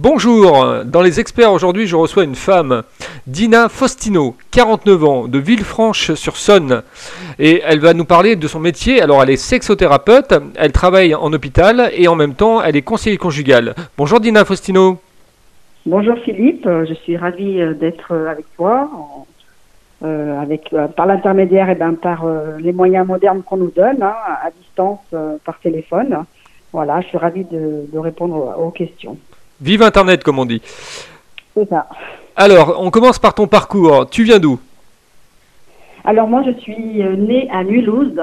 Bonjour, dans les experts aujourd'hui je reçois une femme, Dina Faustino, 49 ans, de Villefranche-sur-Saône. Et elle va nous parler de son métier. Alors elle est sexothérapeute, elle travaille en hôpital et en même temps elle est conseillère conjugale. Bonjour Dina Faustino. Bonjour Philippe, je suis ravie euh, d'être euh, avec toi, euh, par l'intermédiaire et ben, par les moyens modernes qu'on nous donne, hein, à distance, par téléphone. Voilà, je suis ravie de répondre aux questions. Vive Internet, comme on dit. C'est ça. Alors, on commence par ton parcours. Tu viens d'où? Alors, moi, je suis euh, née à Mulhouse,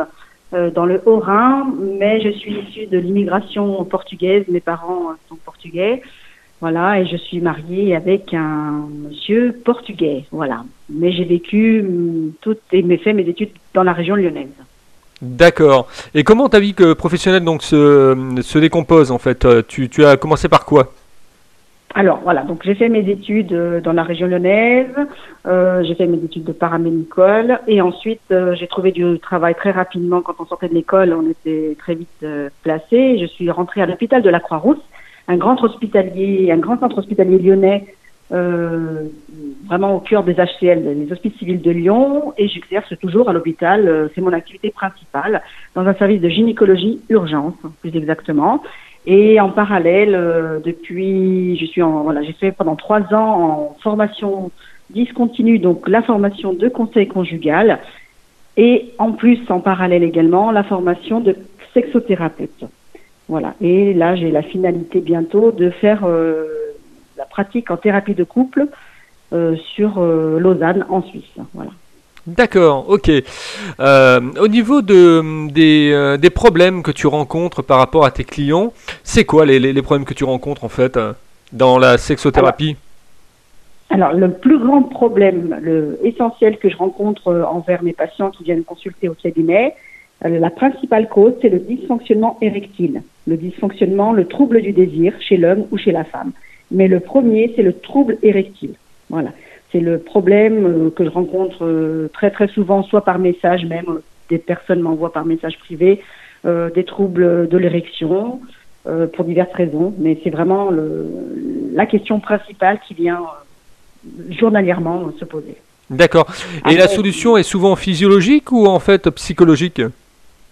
euh, dans le Haut-Rhin, mais je suis issue de l'immigration portugaise. Mes parents euh, sont portugais. Voilà, et je suis mariée avec un monsieur portugais. Voilà. Mais j'ai vécu mm, toutes et mes fait mes études dans la région lyonnaise. D'accord. Et comment ta vie professionnelle donc se, se décompose en fait? Tu, tu as commencé par quoi? Alors voilà, donc j'ai fait mes études euh, dans la région lyonnaise, euh, j'ai fait mes études de paramédicole et ensuite euh, j'ai trouvé du travail très rapidement quand on sortait de l'école, on était très vite euh, placé. Je suis rentrée à l'hôpital de la Croix-Rousse, un grand hospitalier, un grand centre hospitalier lyonnais, vraiment au cœur des HCL, les hospices civils de Lyon, et j'exerce toujours à l'hôpital. c'est mon activité principale dans un service de gynécologie urgence, plus exactement. Et en parallèle, euh, depuis, je suis en, voilà, j'ai fait pendant trois ans en formation discontinue, donc la formation de conseil conjugal, et en plus, en parallèle également, la formation de sexothérapeute. Voilà. Et là, j'ai la finalité bientôt de faire euh, la pratique en thérapie de couple euh, sur Lausanne, en Suisse. Voilà. D'accord, ok. Euh, au niveau de, des, euh, des, problèmes que tu rencontres par rapport à tes clients, c'est quoi les, problèmes que tu rencontres en fait euh, dans la sexothérapie? Alors, le plus grand problème, le essentiel que je rencontre envers mes patients qui viennent consulter au cabinet, la principale cause, c'est le dysfonctionnement érectile. Le dysfonctionnement, le trouble du désir chez l'homme ou chez la femme. Mais le premier, c'est le trouble érectile. Voilà c'est le problème euh, que je rencontre euh, très très souvent, soit par message même, des personnes m'envoient par message privé euh, des troubles de l'érection pour diverses raisons, mais c'est vraiment le, la question principale qui vient journalièrement se poser. D'accord. Et la solution est souvent physiologique ou en fait psychologique?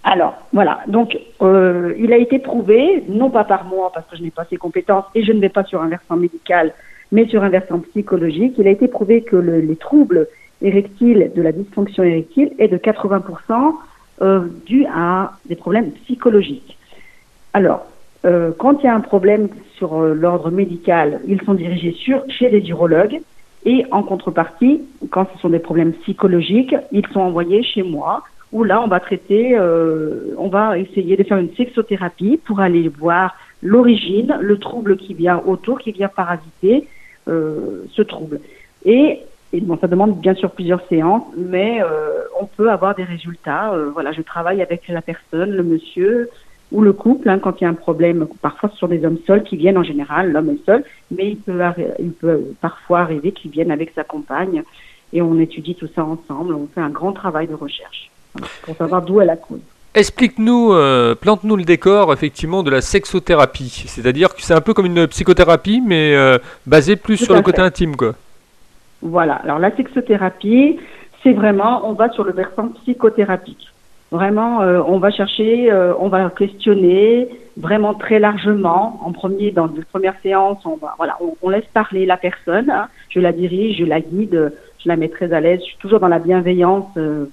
Alors, voilà. Donc, il a été prouvé, non pas par moi, parce que je n'ai pas ces compétences et je ne vais pas sur un versant médical, mais sur un versant psychologique, il a été prouvé que le, les troubles érectiles de la dysfonction érectile est de 80% euh, dû à des problèmes psychologiques. Alors, euh, quand il y a un problème sur euh, l'ordre médical, ils sont dirigés sur, chez les urologues et en contrepartie, quand ce sont des problèmes psychologiques, ils sont envoyés chez moi où là, on va traiter, euh, on va essayer de faire une sexothérapie pour aller voir l'origine, le trouble qui vient autour, qui vient parasiter ce trouble. Et, bon, ça demande bien sûr plusieurs séances, mais euh, on peut avoir des résultats. Euh, voilà, je travaille avec la personne, le monsieur ou le couple, hein, quand il y a un problème. Parfois, ce sont des hommes seuls qui viennent en général, l'homme est seul, mais il peut, il peut parfois arriver qu'il vienne avec sa compagne et on étudie tout ça ensemble. On fait un grand travail de recherche pour savoir d'où est la cause. Explique-nous, euh, plante-nous le décor effectivement de la sexothérapie. C'est-à-dire que c'est un peu comme une psychothérapie, mais euh, basée plus sur le côté intime, quoi. Voilà. Alors la sexothérapie, c'est vraiment, on va sur le versant psychothérapique. Vraiment, euh, on va chercher, on va questionner vraiment très largement. En premier, dans les premières séances, on va, voilà, on, laisse parler la personne. Hein. Je la dirige, je la guide, je la mets très à l'aise. Je suis toujours dans la bienveillance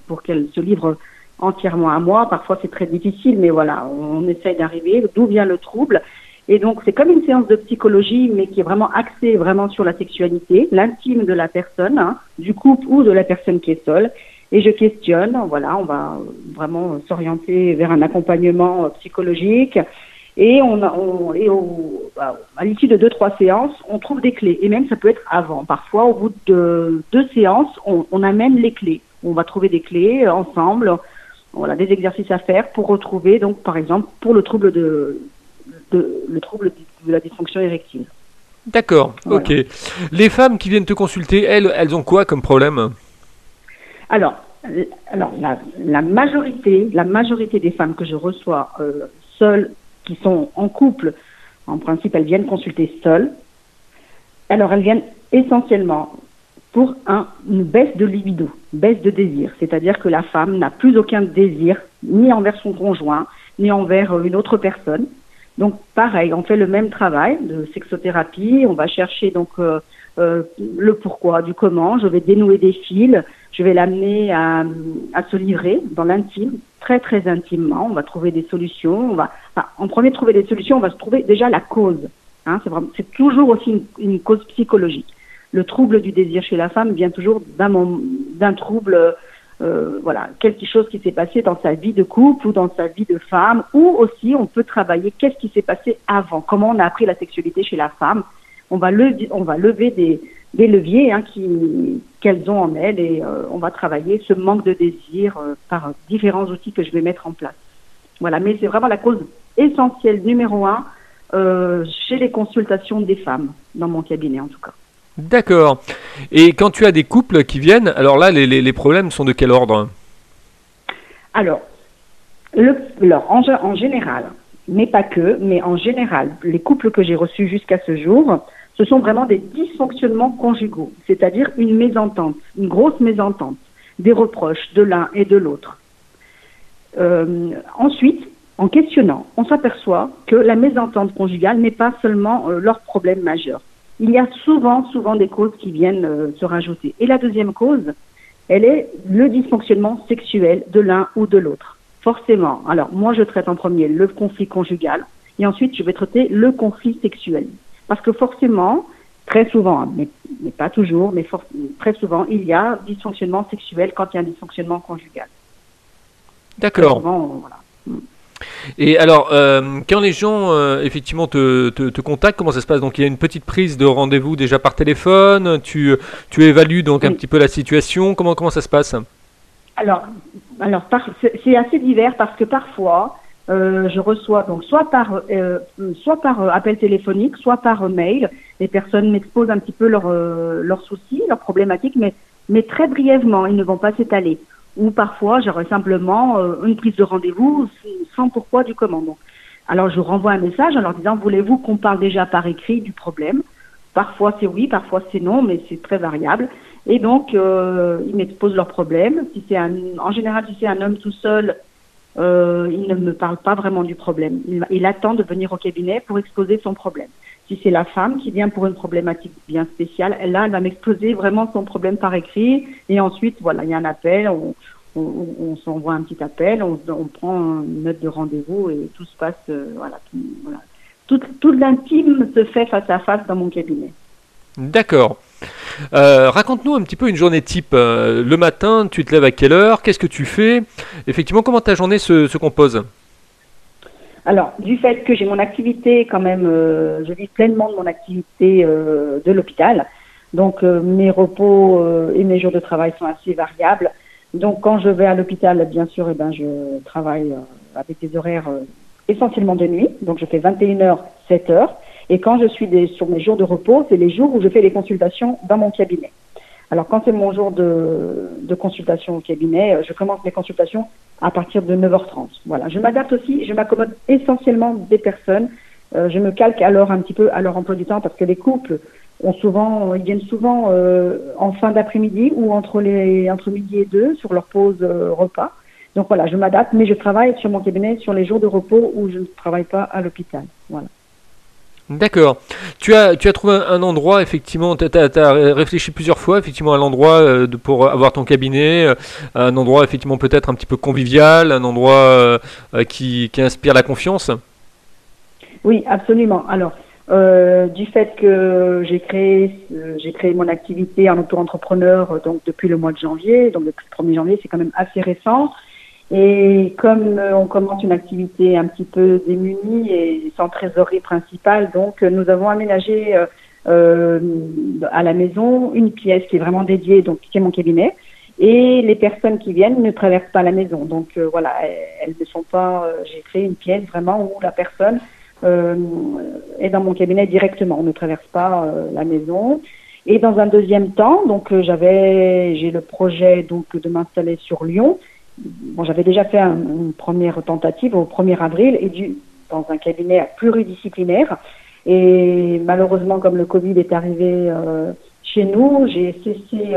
pour qu'elle se livre entièrement à moi. Parfois, c'est très difficile, mais voilà, on essaye d'arriver. D'où vient le trouble Et donc, c'est comme une séance de psychologie, mais qui est vraiment axée vraiment sur la sexualité, l'intime de la personne, hein, du couple ou de la personne qui est seule. Et je questionne, voilà, on va vraiment s'orienter vers un accompagnement psychologique. Et on, on et au, bah, à l'issue de deux trois séances, on trouve des clés. Et même ça peut être avant. Parfois, au bout de deux séances, on, on amène les clés. On va trouver des clés ensemble voilà, des exercices à faire pour retrouver, donc, par exemple, pour le trouble de, de le trouble de la dysfonction érectile. D'accord, ok. Les femmes qui viennent te consulter, elles, elles ont quoi comme problème? Alors, alors la, la, majorité, la majorité des femmes que je reçois euh, seules, qui sont en couple, en principe, elles viennent consulter seules. Alors, elles viennent essentiellement pour un, une baisse de libido, baisse de désir. C'est-à-dire que la femme n'a plus aucun désir, ni envers son conjoint, ni envers une autre personne. Donc, pareil, on fait le même travail de sexothérapie. On va chercher donc euh, euh, le pourquoi, du comment. Je vais dénouer des fils. Je vais l'amener à, à, se livrer dans l'intime, très très intimement. On va trouver des solutions. On va, enfin, en premier trouver des solutions, on va se trouver déjà la cause. Hein, c'est, toujours aussi une cause psychologique le trouble du désir chez la femme vient toujours d'un, trouble, euh, voilà, quelque chose qui s'est passé dans sa vie de couple ou dans sa vie de femme, ou aussi on peut travailler qu'est-ce qui s'est passé avant, comment on a appris la sexualité chez la femme. On va lever, on va lever des, leviers hein, qu'elles ont en elles et euh, on va travailler ce manque de désir euh, par différents outils que je vais mettre en place. Voilà, mais c'est vraiment la cause essentielle numéro un chez les consultations des femmes, dans mon cabinet en tout cas. D'accord. Et quand tu as des couples qui viennent, alors là, les, problèmes sont de quel ordre Alors, le, alors en, en, général, mais pas que, mais en général, les couples que j'ai reçus jusqu'à ce jour, ce sont vraiment des dysfonctionnements conjugaux, c'est-à-dire une mésentente, une grosse mésentente, des reproches de l'un et de l'autre. Euh, ensuite, en questionnant, on s'aperçoit que la mésentente conjugale n'est pas seulement euh, leur problème majeur il y a souvent, souvent des causes qui viennent euh, se rajouter. Et la deuxième cause, elle est le dysfonctionnement sexuel de l'un ou de l'autre. Forcément. Alors, moi, je traite en premier le conflit conjugal et ensuite, je vais traiter le conflit sexuel. Parce que forcément, très souvent, mais, mais pas toujours, mais for très souvent, il y a dysfonctionnement sexuel quand il y a un dysfonctionnement conjugal. D'accord. Voilà. Et alors, euh, quand les gens euh, effectivement te, te, te, contactent, comment ça se passe? Donc, il y a une petite prise de rendez-vous déjà par téléphone. Tu, tu évalues donc un petit peu la situation. Comment comment ça se passe? Alors, alors c'est assez divers parce que parfois. Euh, je reçois donc soit par soit par appel téléphonique, soit par mail. Les personnes m'exposent un petit peu leurs leurs soucis, leurs problématiques, mais mais très brièvement. Ils ne vont pas s'étaler ou parfois j'aurais simplement euh, une prise de rendez-vous sans pourquoi du comment. alors je renvoie un message en leur disant voulez-vous qu'on parle déjà par écrit du problème? Parfois c'est oui, parfois c'est non, mais c'est très variable. Et donc euh, ils m'exposent leurs problèmes. Si c'est un, en général, si c'est un homme tout seul, euh, il ne me parle pas vraiment du problème. Il attend de venir au cabinet pour exposer son problème. Si c'est la femme qui vient pour une problématique bien spéciale, là, elle va m'exposer vraiment son problème par écrit. Et ensuite, voilà, il y a un appel, on, on, on s'envoie un petit appel, on, prend une note de rendez-vous et tout se passe, euh, voilà, tout, l'intime se fait face à face dans mon cabinet. D'accord. Euh, Raconte-nous un petit peu une journée type. Euh, le matin, tu te lèves à quelle heure Qu'est-ce que tu fais? Effectivement, comment ta journée se compose? Alors, du fait que j'ai mon activité quand même, euh, je vis pleinement de mon activité euh, de l'hôpital. Donc, euh, mes repos euh, et mes jours de travail sont assez variables. Donc, quand je vais à l'hôpital, bien sûr, eh ben, je travaille euh, avec des horaires essentiellement de nuit. Donc, je fais 21h, 7h. Et quand je suis sur mes jours de repos, c'est les jours où je fais les consultations dans mon cabinet. Alors, quand c'est mon jour de, de, consultation au cabinet, je commence mes consultations à partir de 9h30. Voilà. Je m'adapte aussi, je m'accommode essentiellement des personnes. Euh, je me calque alors un petit peu à leur emploi du temps parce que les couples ont souvent, ils viennent souvent euh, en fin d'après-midi ou entre les entre midi et deux sur leur pause euh, repas. Donc voilà, je m'adapte, mais je travaille sur mon cabinet sur les jours de repos où je ne travaille pas à l'hôpital. Voilà. D'accord. Tu as, tu as trouvé un endroit, effectivement, tu as, réfléchi plusieurs fois, effectivement, à l'endroit euh, pour avoir ton cabinet, euh, un endroit, effectivement, peut-être un petit peu convivial, un endroit euh, qui, qui, inspire la confiance? Oui, absolument. Alors, du fait que j'ai créé, j'ai créé mon activité en auto-entrepreneur donc depuis le mois de janvier, donc depuis le 1er janvier, c'est quand même assez récent. Et comme euh, on commence une activité un petit peu démunie et sans trésorerie principale, donc euh, nous avons aménagé euh, euh, à la maison une pièce qui est vraiment dédiée, donc qui est mon cabinet. Et les personnes qui viennent ne traversent pas la maison. Donc voilà, elles, ne sont pas. J'ai créé une pièce vraiment où la personne est dans mon cabinet directement. On ne traverse pas la maison. Et dans un deuxième temps, donc j'avais, j'ai le projet donc de m'installer sur Lyon bon, j'avais déjà fait un, une première tentative au 1er avril et du, dans un cabinet pluridisciplinaire. Et malheureusement, comme le Covid est arrivé chez nous, j'ai cessé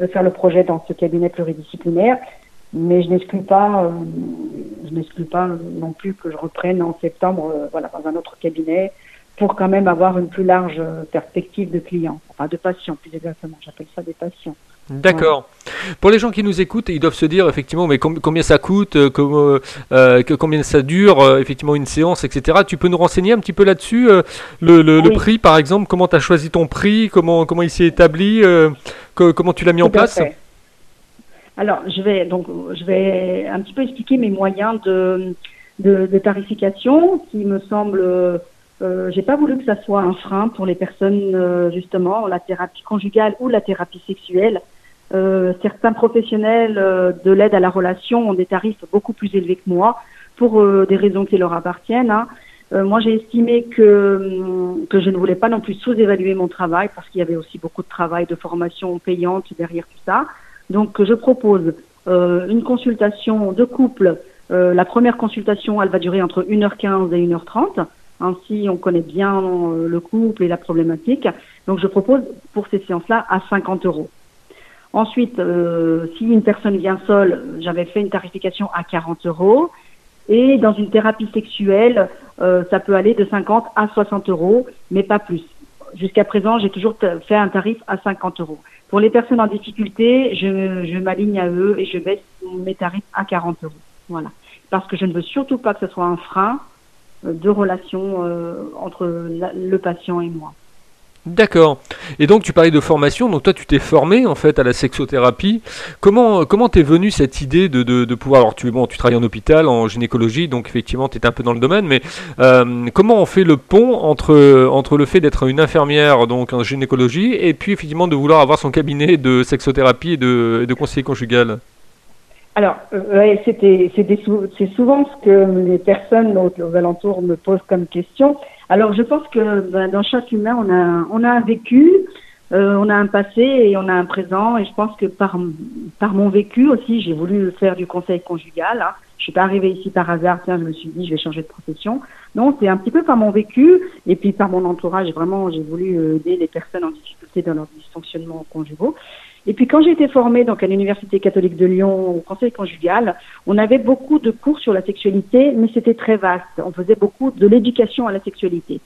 de faire le projet dans ce cabinet pluridisciplinaire mais je n'exclus pas, euh, je n'exclus pas non plus que je reprenne en septembre, euh, voilà, dans un autre cabinet, pour quand même avoir une plus large perspective de clients, enfin de patients plus exactement. J'appelle ça des patients. D'accord. Pour les gens qui nous écoutent, ils doivent se dire effectivement, mais combien ça coûte, euh, combien ça dure, effectivement une séance, etc. Tu peux nous renseigner un petit peu là-dessus, le, prix par exemple, comment tu as choisi ton prix, comment comment il s'est établi, comment tu l'as mis en place? Alors, je vais donc je vais un petit peu expliquer mes moyens de, de, de tarification qui me semble. Euh, j'ai pas voulu que ça soit un frein pour les personnes euh, justement la thérapie conjugale ou la thérapie sexuelle. Euh, certains professionnels euh, de l'aide à la relation ont des tarifs beaucoup plus élevés que moi pour euh, des raisons qui leur appartiennent. Hein. moi, j'ai estimé que que je ne voulais pas non plus sous-évaluer mon travail parce qu'il y avait aussi beaucoup de travail de formation payante derrière tout ça. Donc, je propose euh, une consultation de couple. Euh, la première consultation, elle va durer entre 1h15 et 1h30. Ainsi, on connaît bien euh, le couple et la problématique. Donc, je propose pour ces séances-là à 50 euros. Ensuite, si une personne vient seule, j'avais fait une tarification à 40 euros. Et dans une thérapie sexuelle, ça peut aller de 50 à 60 euros, mais pas plus. Jusqu'à présent, j'ai toujours fait un tarif à 50 euros. Pour les personnes en difficulté, je, m'aligne à eux et je baisse mes tarifs à 40 euros. Voilà. Parce que je ne veux surtout pas que ce soit un frein euh, de relation euh, entre le patient et moi. D'accord. Et donc tu parlais de formation, donc toi tu t'es formé en fait à la sexothérapie. Comment comment t'es venue cette idée de, de, pouvoir alors tu bon tu travailles en hôpital en gynécologie donc effectivement tu un peu dans le domaine mais euh, comment on fait le pont entre entre le fait d'être une infirmière donc en gynécologie et puis effectivement de vouloir avoir son cabinet de sexothérapie et de, de conseiller conjugal? Alors, euh, c'était, c'est souvent ce que les personnes aux, alentours me posent comme question. Alors, je pense que ben, dans chaque humain, on a, on a un vécu, euh, on a un passé et on a un présent. Et je pense que par, par mon vécu aussi, j'ai voulu faire du conseil conjugal. Hein. Je suis pas arrivée ici par hasard. Tiens, je me suis dit, je vais changer de profession. Non, c'est un petit peu par mon vécu et puis par mon entourage. Vraiment, j'ai voulu euh, aider les personnes en difficulté dans leur dysfonctionnement conjugaux. Et puis quand j'ai été formée donc à l'université catholique de Lyon au conseil conjugal, on avait beaucoup de cours sur la sexualité, mais c'était très vaste. On faisait beaucoup de l'éducation à la sexualité.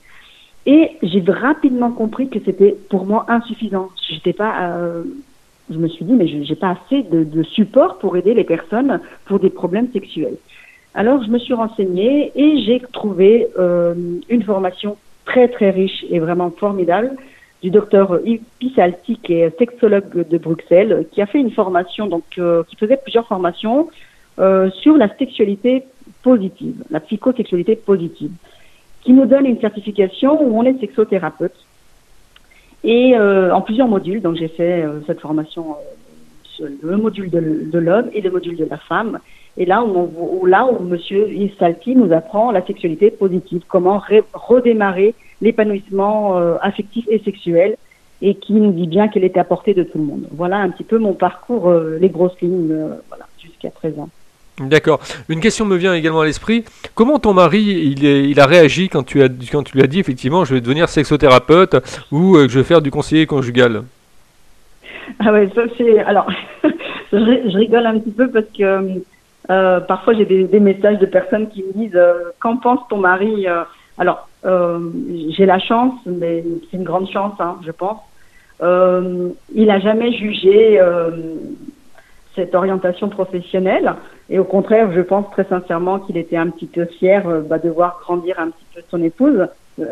Et j'ai rapidement compris que c'était pour moi insuffisant. Euh, je me suis dit mais j'ai pas assez de, de, support pour aider les personnes pour des problèmes sexuels. Alors je me suis renseignée et j'ai trouvé euh, une formation très très riche et vraiment formidable du docteur Yves Pissalti, qui est sexologue de Bruxelles, qui a fait une formation, donc euh, qui faisait plusieurs formations euh, sur la sexualité positive, la psychosexualité positive, qui nous donne une certification où on est sexothérapeute et euh, en plusieurs modules. Donc j'ai fait cette formation sur le module de, l'homme et le module de la femme. Et là où, là où Monsieur Salti nous apprend la sexualité positive, comment redémarrer l'épanouissement euh, affectif et sexuel, et qui nous dit bien qu'elle est à portée de tout le monde. Voilà un petit peu mon parcours, euh, les grosses lignes, euh, voilà, jusqu'à présent. D'accord. Une question me vient également à l'esprit. Comment ton mari il, il, a réagi quand tu, as, quand tu lui as dit effectivement je vais devenir sexothérapeute ou je vais faire du conseiller conjugal? Ah ouais, ça c'est. Alors, je, rigole un petit peu parce que parfois j'ai des, des, messages de personnes qui me disent Qu'en pense ton mari Alors, euh, j'ai la chance, mais c'est une grande chance, hein, je pense. Euh, il n'a jamais jugé euh, cette orientation professionnelle. Et au contraire, je pense très sincèrement qu'il était un petit peu fier euh, bah, de voir grandir un petit peu son épouse. Euh,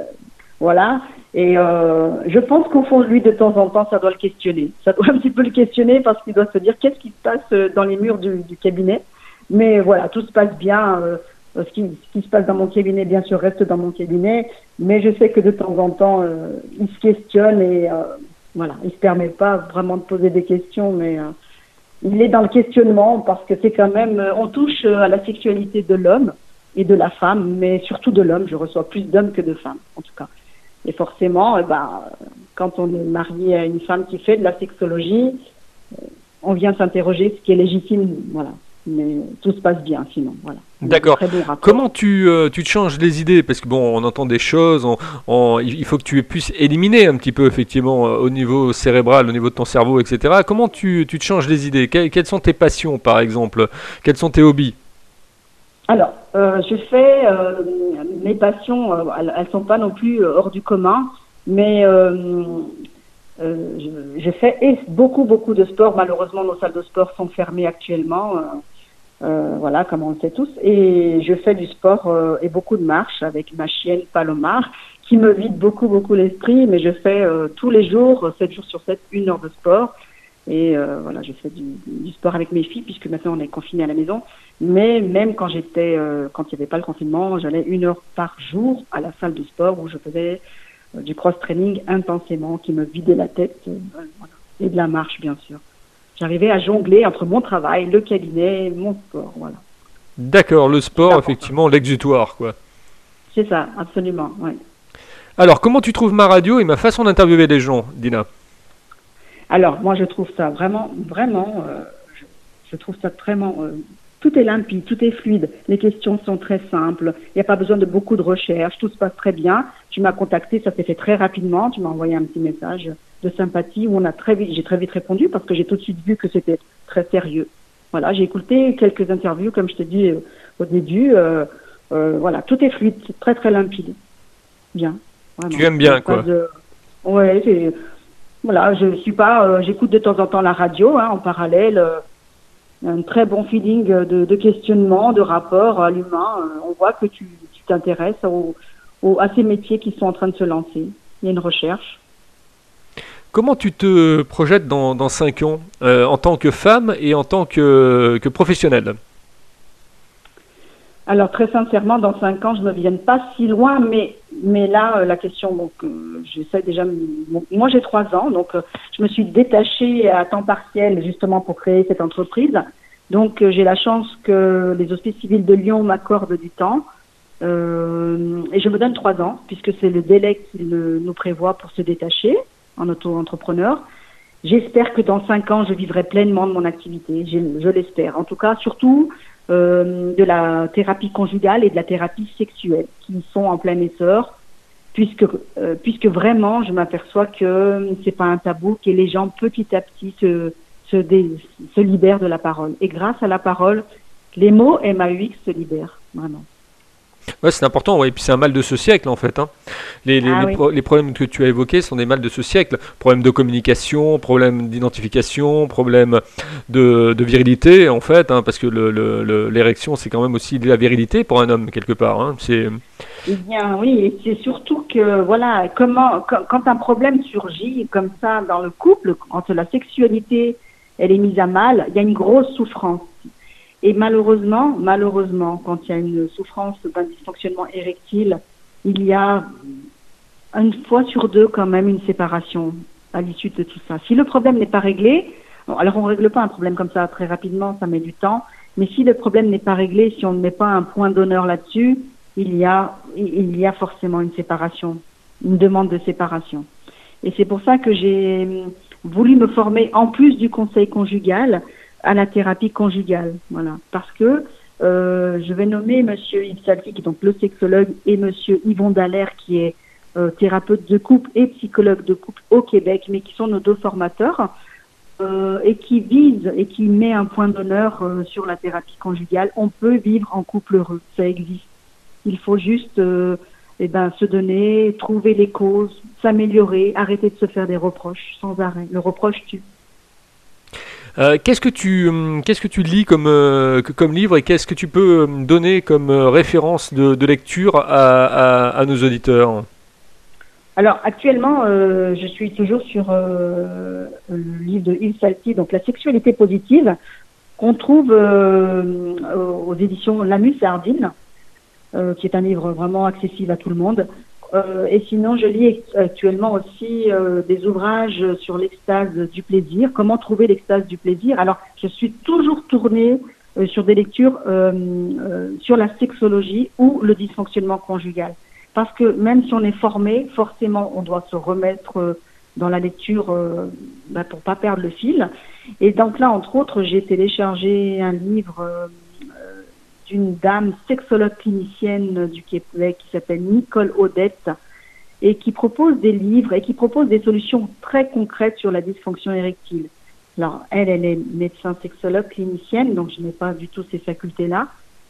voilà. Et euh, je pense qu'au fond lui, de temps en temps, ça doit le questionner. Ça doit un petit peu le questionner parce qu'il doit se dire qu'est-ce qui se passe dans les murs du cabinet? Mais voilà, tout se passe bien. Euh, ce qui, ce qui, se passe dans mon cabinet, bien sûr, reste dans mon cabinet, mais je sais que de temps en temps, euh, il se questionne et euh, voilà, il se permet pas vraiment de poser des questions, mais euh, il est dans le questionnement parce que c'est quand même, on touche à la sexualité de l'homme et de la femme, mais surtout de l'homme. Je reçois plus d'hommes que de femmes, en tout cas. Et forcément, eh ben, quand on est marié à une femme qui fait de la sexologie, on vient s'interroger ce qui est légitime, voilà, mais tout se passe bien sinon. Voilà. D'accord. Comment tu, euh, tu te changes les idées? Parce que bon, on entend des choses, il faut que tu puisses éliminer un petit peu effectivement euh, au niveau cérébral, au niveau de ton cerveau, etc. Comment tu, tu te changes les idées? Quelles, sont tes passions par exemple? Quels sont tes hobbies? Alors, euh, je fais mes passions, elles, ne sont pas non plus hors du commun, mais je, fais beaucoup beaucoup de sport. Malheureusement, nos salles de sport sont fermées actuellement. Euh, voilà, comme on le sait tous. Et je fais du sport euh, et beaucoup de marche avec ma chienne Palomar, qui me vide beaucoup, beaucoup l'esprit. Mais je fais euh, tous les jours, 7 jours sur 7, une heure de sport. Et voilà, je fais du, du, sport avec mes filles, puisque maintenant on est confiné à la maison. Mais même quand j'étais, quand il n'y avait pas le confinement, j'allais une heure par jour à la salle de sport où je faisais du cross-training intensément, qui me vidait la tête. Et de la marche, bien sûr. J'arrivais à jongler entre mon travail, le cabinet, mon sport, voilà. D'accord, le sport, effectivement, l'exutoire, quoi. C'est ça, absolument, oui. Alors, comment tu trouves ma radio et ma façon d'interviewer les gens, Dina? Alors, moi, je trouve ça vraiment, vraiment, euh, je, trouve ça vraiment, euh, tout est limpide, tout est fluide. Les questions sont très simples. Il n'y a pas besoin de beaucoup de recherche. Tout se passe très bien. Tu m'as contacté, ça s'est fait très rapidement. Tu m'as envoyé un petit message de sympathie où on a très vite, j'ai très vite répondu parce que j'ai tout de suite vu que c'était très sérieux. Voilà, j'ai écouté quelques interviews, comme je te dis euh, au début. Euh, euh, voilà, tout est fluide, très très limpide. Bien. Tu aimes bien, quoi. Ouais, voilà, je suis pas, j'écoute de temps en temps la radio, hein, en parallèle. Un très bon feeling de, questionnement, de rapport à l'humain. on voit que tu t'intéresses à ces métiers qui sont en train de se lancer. Il y a une recherche. Comment tu te projettes dans, dans 5 ans euh, en tant que femme et en tant que, que professionnelle? Alors très sincèrement, dans 5 ans, je ne viens pas si loin, mais, mais là, euh, la question, donc, euh, j'essaie déjà, moi j'ai 3 ans, donc je me suis détachée à temps partiel justement pour créer cette entreprise. Donc j'ai la chance que les hospices civils de Lyon m'accordent du temps. et je me donne 3 ans, puisque c'est le délai qu'ils nous prévoient pour se détacher en auto-entrepreneur. J'espère que dans cinq ans, je vivrai pleinement de mon activité. Je, l'espère. En tout cas, surtout euh, de la thérapie conjugale et de la thérapie sexuelle qui sont en plein essor, puisque euh, puisque vraiment, je m'aperçois que c'est pas un tabou, que les gens petit à petit se se, se libèrent de la parole. Et grâce à la parole, les mots MAUX se libèrent vraiment. Ouais, c'est important, ouais. et puis c'est un mal de ce siècle en fait. Hein. Les, les, ah les, problèmes que tu as évoqués sont des mal de ce siècle. Problèmes de communication, problèmes d'identification, problèmes de, de, virilité en fait, hein, parce que l'érection c'est quand même aussi de la virilité pour un homme quelque part. Hein. C'est... Eh bien oui, c'est surtout que voilà, comment, quand, quand un problème surgit comme ça dans le couple, quand la sexualité elle est mise à mal, il y a une grosse souffrance. Et malheureusement, malheureusement, quand il y a une souffrance d'un dysfonctionnement érectile, il y a une fois sur deux quand même une séparation à l'issue de tout ça. Si le problème n'est pas réglé, alors on ne règle pas un problème comme ça très rapidement, ça met du temps, mais si le problème n'est pas réglé, si on ne met pas un point d'honneur là-dessus, il y a il y a forcément une séparation, une demande de séparation. Et c'est pour ça que j'ai voulu me former en plus du conseil conjugal à la thérapie conjugale. Voilà. Parce que euh, je vais nommer Monsieur Yves Salti, qui est donc le sexologue, et Monsieur Yvon Dallaire, qui est euh, thérapeute de couple et psychologue de couple au Québec, mais qui sont nos deux formateurs, euh, et qui visent et qui met un point d'honneur euh, sur la thérapie conjugale. On peut vivre en couple heureux, ça existe. Il faut juste euh, eh ben, se donner, trouver les causes, s'améliorer, arrêter de se faire des reproches sans arrêt. Le reproche tue. Euh, qu'est-ce que tu hum, qu'est-ce que tu lis comme euh, comme livre et qu'est-ce que tu peux hum, donner comme euh, référence de, lecture à, nos auditeurs? Alors actuellement, je suis toujours sur le livre de Yves Salty, donc la sexualité positive, qu'on trouve aux éditions Lamus et Ardine, qui est un livre vraiment accessible à tout le monde. Euh, et sinon, je lis actuellement aussi euh, des ouvrages sur l'extase du plaisir, comment trouver l'extase du plaisir? Alors, je suis toujours tournée euh, sur des lectures sur la sexologie ou le dysfonctionnement conjugal. Parce que même si on est formé, forcément, on doit se remettre dans la lecture bah, pour pas perdre le fil. Et donc là, entre autres, j'ai téléchargé un livre d'une dame sexologue clinicienne du Québec qui s'appelle Nicole Odette et qui propose des livres et qui propose des solutions très concrètes sur la dysfonction érectile. Alors, elle, elle est médecin sexologue clinicienne, donc je n'ai pas du tout ces facultés-là.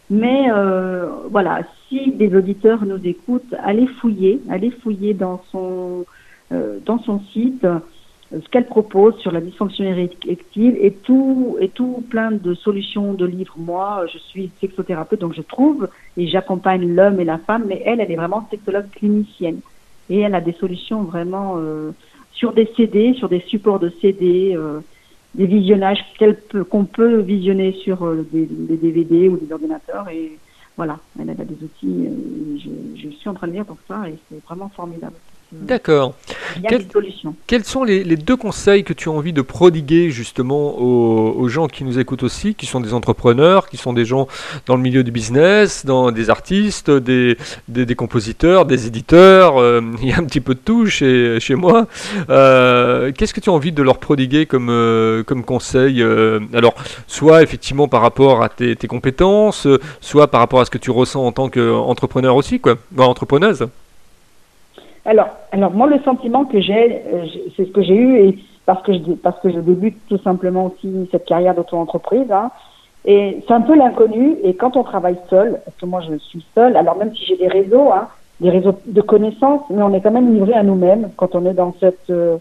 Mais euh, voilà, si des auditeurs nous écoutent, allez fouiller, allez fouiller dans son euh, dans son site ce qu'elle propose sur la dysfonction érectile et tout et tout plein de solutions de livres. Moi, je suis sexothérapeute, donc je trouve et j'accompagne l'homme et la femme, mais elle, elle est vraiment sexologue clinicienne et elle a des solutions vraiment euh, sur des CD, sur des supports de CD. Euh, des visionnages qu'on peut visionner sur euh, des, DVD ou des ordinateurs. Et voilà, elle a des outils. Euh, je, suis en train de lire pour ça et c'est vraiment formidable. D'accord. Quels sont les, deux conseils que tu as envie de prodiguer justement aux, gens qui nous écoutent aussi, qui sont des entrepreneurs, qui sont des gens dans le milieu du business, dans des artistes, des, des, compositeurs, des éditeurs, euh, il y a un petit peu de tout chez, chez moi. Euh, qu'est-ce que tu as envie de leur prodiguer comme, euh, comme conseil Alors, soit effectivement par rapport à tes, tes, compétences, soit par rapport à ce que tu ressens en tant qu'entrepreneur aussi, quoi, entrepreneuse. Alors, alors moi, le sentiment que j'ai, euh, c'est ce que j'ai eu, et parce que je parce que je débute tout simplement aussi cette carrière d'auto-entreprise. Hein, et c'est un peu l'inconnu. Et quand on travaille seul, parce que moi je suis seule, alors même si j'ai des réseaux, hein, des réseaux de connaissances, mais on est quand même livré à nous-mêmes quand on est dans cette. Euh,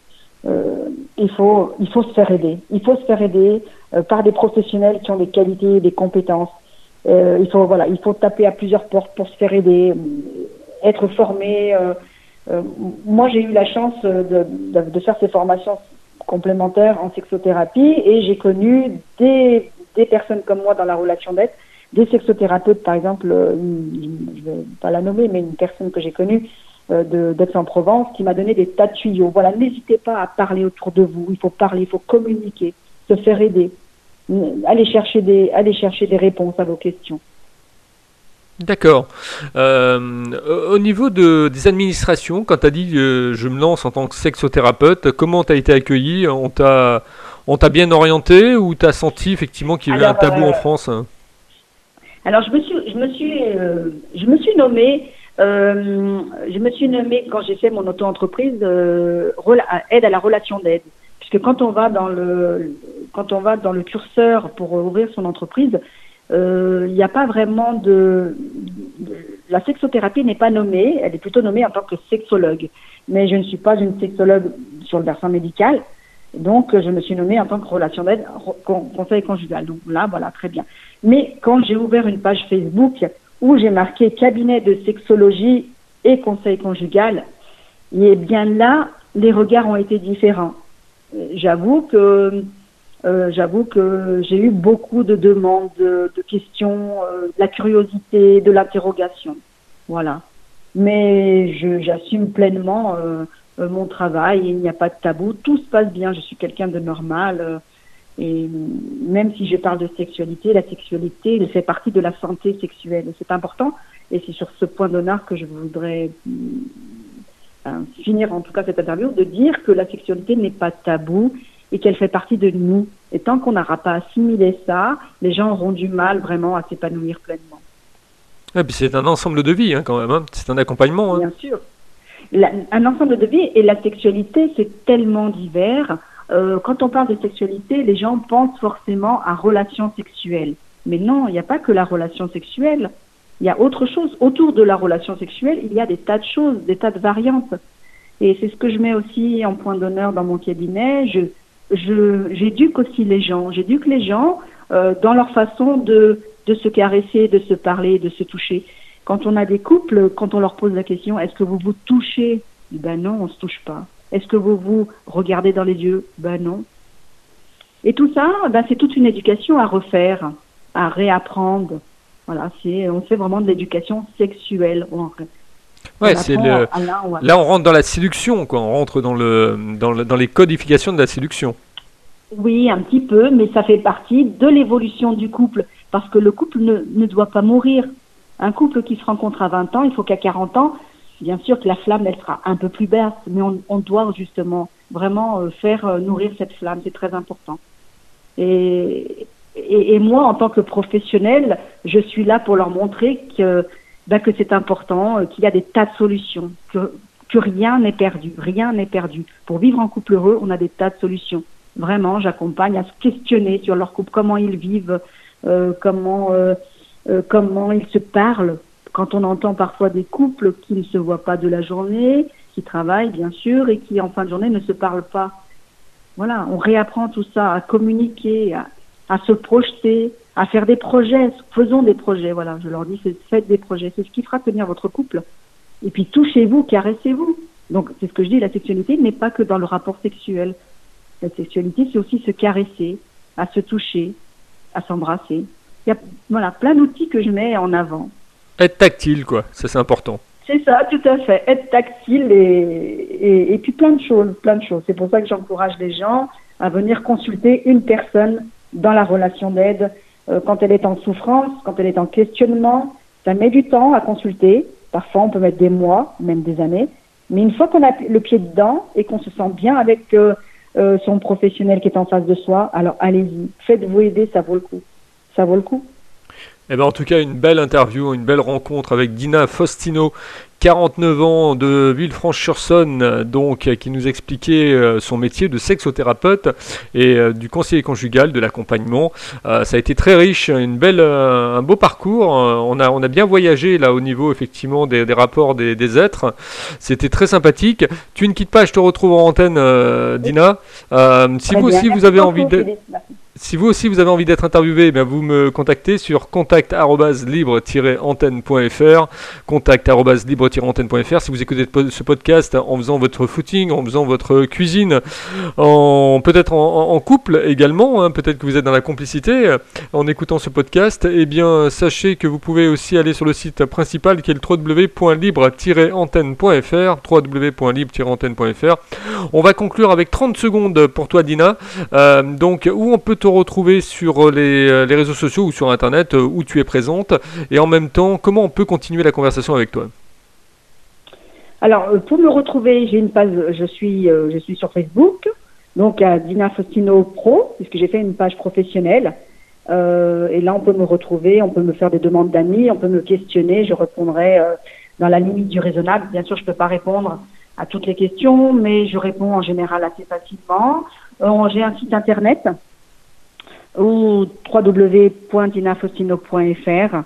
euh, il faut il faut se faire aider. Il faut se faire aider euh, par des professionnels qui ont des qualités, des compétences. Euh, il faut voilà, il faut taper à plusieurs portes pour se faire aider, être formé. Euh, moi, j'ai eu la chance de, de, faire ces formations complémentaires en sexothérapie et j'ai connu des, personnes comme moi dans la relation d'aide, des sexothérapeutes, par exemple, euh, je vais pas la nommer, mais une personne que j'ai connue euh, d'Aix-en-Provence qui m'a donné des tas de tuyaux. Voilà, n'hésitez pas à parler autour de vous. Il faut parler, il faut communiquer, se faire aider, aller chercher des, aller chercher des réponses à vos questions. D'accord. Euh, au niveau de, des administrations, quand tu as dit euh, je me lance en tant que sexothérapeute, comment tu as été accueilli? On t'a bien orienté ou tu as senti effectivement qu'il y avait un tabou en euh, France Alors je me suis je me suis je me suis nommée je me suis nommée quand j'ai fait mon auto-entreprise aide à la relation d'aide. Puisque quand on va dans le quand on va dans le curseur pour ouvrir son entreprise il euh, n'y a pas vraiment de, La sexothérapie n'est pas nommée, elle est plutôt nommée en tant que sexologue. Mais je ne suis pas une sexologue sur le versant médical, donc je me suis nommée en tant que relation d'aide, conseil conjugal. Donc là, voilà, très bien. Mais quand j'ai ouvert une page Facebook où j'ai marqué cabinet de sexologie et conseil conjugal, et bien là, les regards ont été différents. J'avoue que euh, j'avoue que j'ai eu beaucoup de demandes, de, questions, euh, de la curiosité, de l'interrogation. Voilà. Mais j'assume pleinement euh, mon travail, il n'y a pas de tabou, tout se passe bien, je suis quelqu'un de normal. et même si je parle de sexualité, la sexualité, fait partie de la santé sexuelle. C'est important. Et c'est sur ce point d'honneur que je voudrais finir en tout cas cette interview, de dire que la sexualité n'est pas tabou et qu'elle fait partie de nous. Et tant qu'on n'aura pas assimilé ça, les gens auront du mal vraiment à s'épanouir pleinement. c'est un ensemble de vie hein, quand même, hein. c'est un accompagnement. Hein. Bien sûr. un ensemble de vie et la sexualité, c'est tellement divers. Euh, quand on parle de sexualité, les gens pensent forcément à relations sexuelles. Mais non, il n'y a pas que la relation sexuelle. Il y a autre chose. Autour de la relation sexuelle, il y a des tas de choses, des tas de variantes. Et c'est ce que je mets aussi en point d'honneur dans mon cabinet. Je, j'éduque aussi les gens. J'éduque les gens euh, dans leur façon de, de se caresser, de se parler, de se toucher. Quand on a des couples, quand on leur pose la question, est-ce que vous vous touchez? Ben non, on se touche pas. Est-ce que vous vous regardez dans les yeux? Ben non. Et tout ça, ben c'est toute une éducation à refaire, à réapprendre. Voilà, c'est on fait vraiment de l'éducation sexuelle. Ouais, c'est le... Là, on rentre dans la séduction, quoi. On rentre dans, le, dans, dans les codifications de la séduction. Oui, un petit peu, mais ça fait partie de l'évolution du couple. Parce que le couple ne, ne doit pas mourir. Un couple qui se rencontre à 20 ans, il faut qu'à 40 ans, bien sûr que la flamme, elle sera un peu plus basse, mais on, on doit justement vraiment euh, faire euh, nourrir cette flamme. C'est très important. Et, et, moi, en tant que professionnel, je suis là pour leur montrer que, ben, que c'est important, qu'il y a des tas de solutions, que, rien n'est perdu, rien n'est perdu. Pour vivre en couple heureux, on a des tas de solutions. Vraiment, j'accompagne à se questionner sur leur couple, comment ils vivent, euh, comment euh, euh, comment ils se parlent. Quand on entend parfois des couples qui ne se voient pas de la journée, qui travaillent bien sûr et qui en fin de journée ne se parlent pas. Voilà, on réapprend tout ça, à communiquer, à se projeter, à faire des projets. Faisons des projets. Voilà, je leur dis, faites des projets. C'est ce qui fera tenir votre couple. Et puis touchez-vous, caressez-vous. Donc c'est ce que je dis, la sexualité n'est pas que dans le rapport sexuel. La sexualité, c'est aussi se caresser, à se toucher, à s'embrasser. Il y a voilà, plein d'outils que je mets en avant. Être tactile, quoi, ça c'est important. C'est ça, tout à fait. Être tactile et, et, puis plein de choses, plein de choses. C'est pour ça que j'encourage les gens à venir consulter une personne dans la relation d'aide quand elle est en souffrance, quand elle est en questionnement. Ça met du temps à consulter. Parfois, on peut mettre des mois, même des années. Mais une fois qu'on a le pied dedans et qu'on se sent bien avec euh, euh, son professionnel qui est en face de soi, alors allez-y, faites-vous aider, ça vaut le coup. Ça vaut le coup. Eh ben, en tout cas, une belle interview, une belle rencontre avec Dina Faustino, 49 ans de Villefranche-sur-Saône, donc qui nous expliquait euh, son métier de sexothérapeute et euh, du conseiller conjugal, de l'accompagnement. Euh, ça a été très riche, une belle, un beau parcours. on a, on a bien voyagé là au niveau effectivement des, rapports des, êtres. C'était très sympathique. Tu ne quittes pas, je te retrouve en antenne, Dina. si vous aussi vous avez envie de si vous aussi vous avez envie d'être interviewé, eh vous me contactez sur contact-libre-antenne.fr contact-libre-antenne.fr Si vous écoutez ce podcast en faisant votre footing, en faisant votre cuisine, en, peut-être en, couple également, hein, peut-être que vous êtes dans la complicité en écoutant ce podcast, eh bien sachez que vous pouvez aussi aller sur le site principal qui est le www.libre-antenne.fr www.libre-antenne.fr On va conclure avec 30 secondes pour toi Dina. Euh, donc où on peut te retrouver sur les, euh, les, réseaux sociaux ou sur Internet euh, où tu es présente Et en même temps, comment on peut continuer la conversation avec toi? Alors, euh, pour me retrouver, j'ai une page, je suis, je suis sur Facebook, donc à Dina Faustino Pro, puisque j'ai fait une page professionnelle. et là, on peut me retrouver, on peut me faire des demandes d'amis, on peut me questionner, je répondrai dans la limite du raisonnable. Bien sûr, je ne peux pas répondre à toutes les questions, mais je réponds en général assez facilement. j'ai un site internet ou www.dinafostino.fr.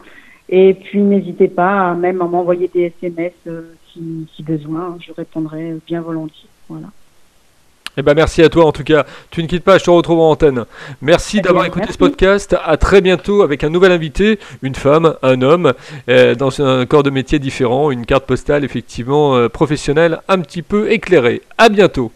Et puis n'hésitez pas même à m'envoyer des SMS euh, si, si, besoin, je répondrai bien volontiers. Voilà. Eh ben merci à toi en tout cas. Tu ne quittes pas, je te retrouve en antenne. Merci d'avoir écouté ce podcast. À très bientôt avec un nouvel invité, une femme, un homme, euh, dans un corps de métier différent, une carte postale effectivement euh, professionnelle un petit peu éclairée. À bientôt.